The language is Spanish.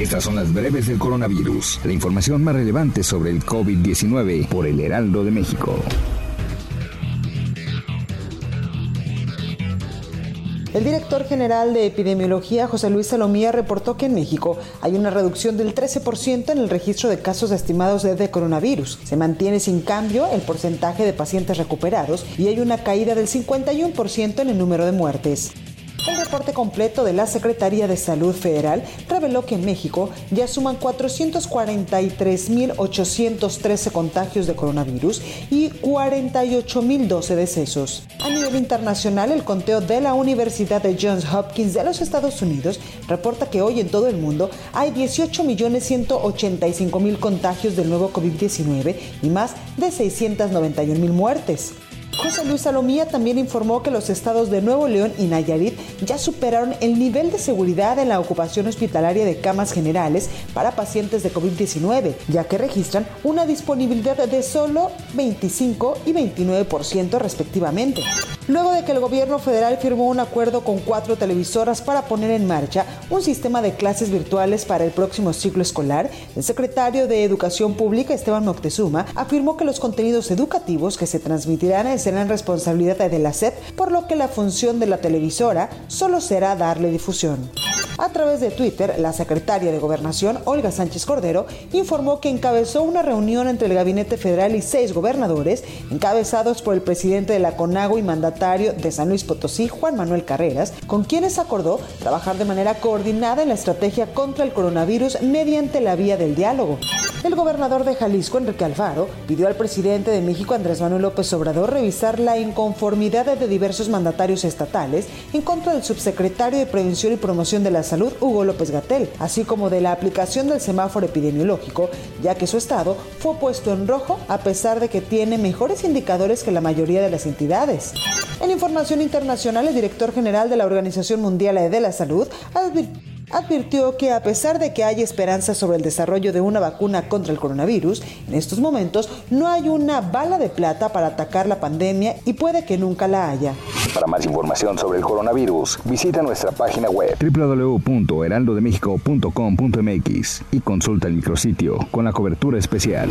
Estas son las breves del coronavirus, la información más relevante sobre el COVID-19 por el Heraldo de México. El director general de epidemiología, José Luis Salomía, reportó que en México hay una reducción del 13% en el registro de casos estimados de coronavirus. Se mantiene sin cambio el porcentaje de pacientes recuperados y hay una caída del 51% en el número de muertes. El reporte completo de la Secretaría de Salud Federal reveló que en México ya suman 443.813 contagios de coronavirus y 48.012 decesos. A nivel internacional, el conteo de la Universidad de Johns Hopkins de los Estados Unidos reporta que hoy en todo el mundo hay 18.185.000 contagios del nuevo COVID-19 y más de 691.000 muertes. José Luis Salomía también informó que los estados de Nuevo León y Nayarit ya superaron el nivel de seguridad en la ocupación hospitalaria de camas generales para pacientes de COVID-19, ya que registran una disponibilidad de solo 25 y 29% respectivamente. Luego de que el gobierno federal firmó un acuerdo con cuatro televisoras para poner en marcha un sistema de clases virtuales para el próximo ciclo escolar, el secretario de Educación Pública, Esteban Moctezuma, afirmó que los contenidos educativos que se transmitirán serán responsabilidad de la SEP, por lo que la función de la televisora solo será darle difusión. A través de Twitter, la secretaria de Gobernación, Olga Sánchez Cordero, informó que encabezó una reunión entre el Gabinete Federal y seis gobernadores, encabezados por el presidente de la CONAGO y mandatario de San Luis Potosí, Juan Manuel Carreras, con quienes acordó trabajar de manera coordinada en la estrategia contra el coronavirus mediante la vía del diálogo. El gobernador de Jalisco, Enrique Alfaro, pidió al presidente de México, Andrés Manuel López Obrador, revisar la inconformidad de diversos mandatarios estatales en contra del subsecretario de Prevención y Promoción de la Salud, Hugo López Gatel, así como de la aplicación del semáforo epidemiológico, ya que su estado fue puesto en rojo a pesar de que tiene mejores indicadores que la mayoría de las entidades. En información internacional, el director general de la Organización Mundial de la Salud advirtió advirtió que a pesar de que hay esperanza sobre el desarrollo de una vacuna contra el coronavirus, en estos momentos no hay una bala de plata para atacar la pandemia y puede que nunca la haya. Para más información sobre el coronavirus, visita nuestra página web www.heraldodemexico.com.mx y consulta el micrositio con la cobertura especial.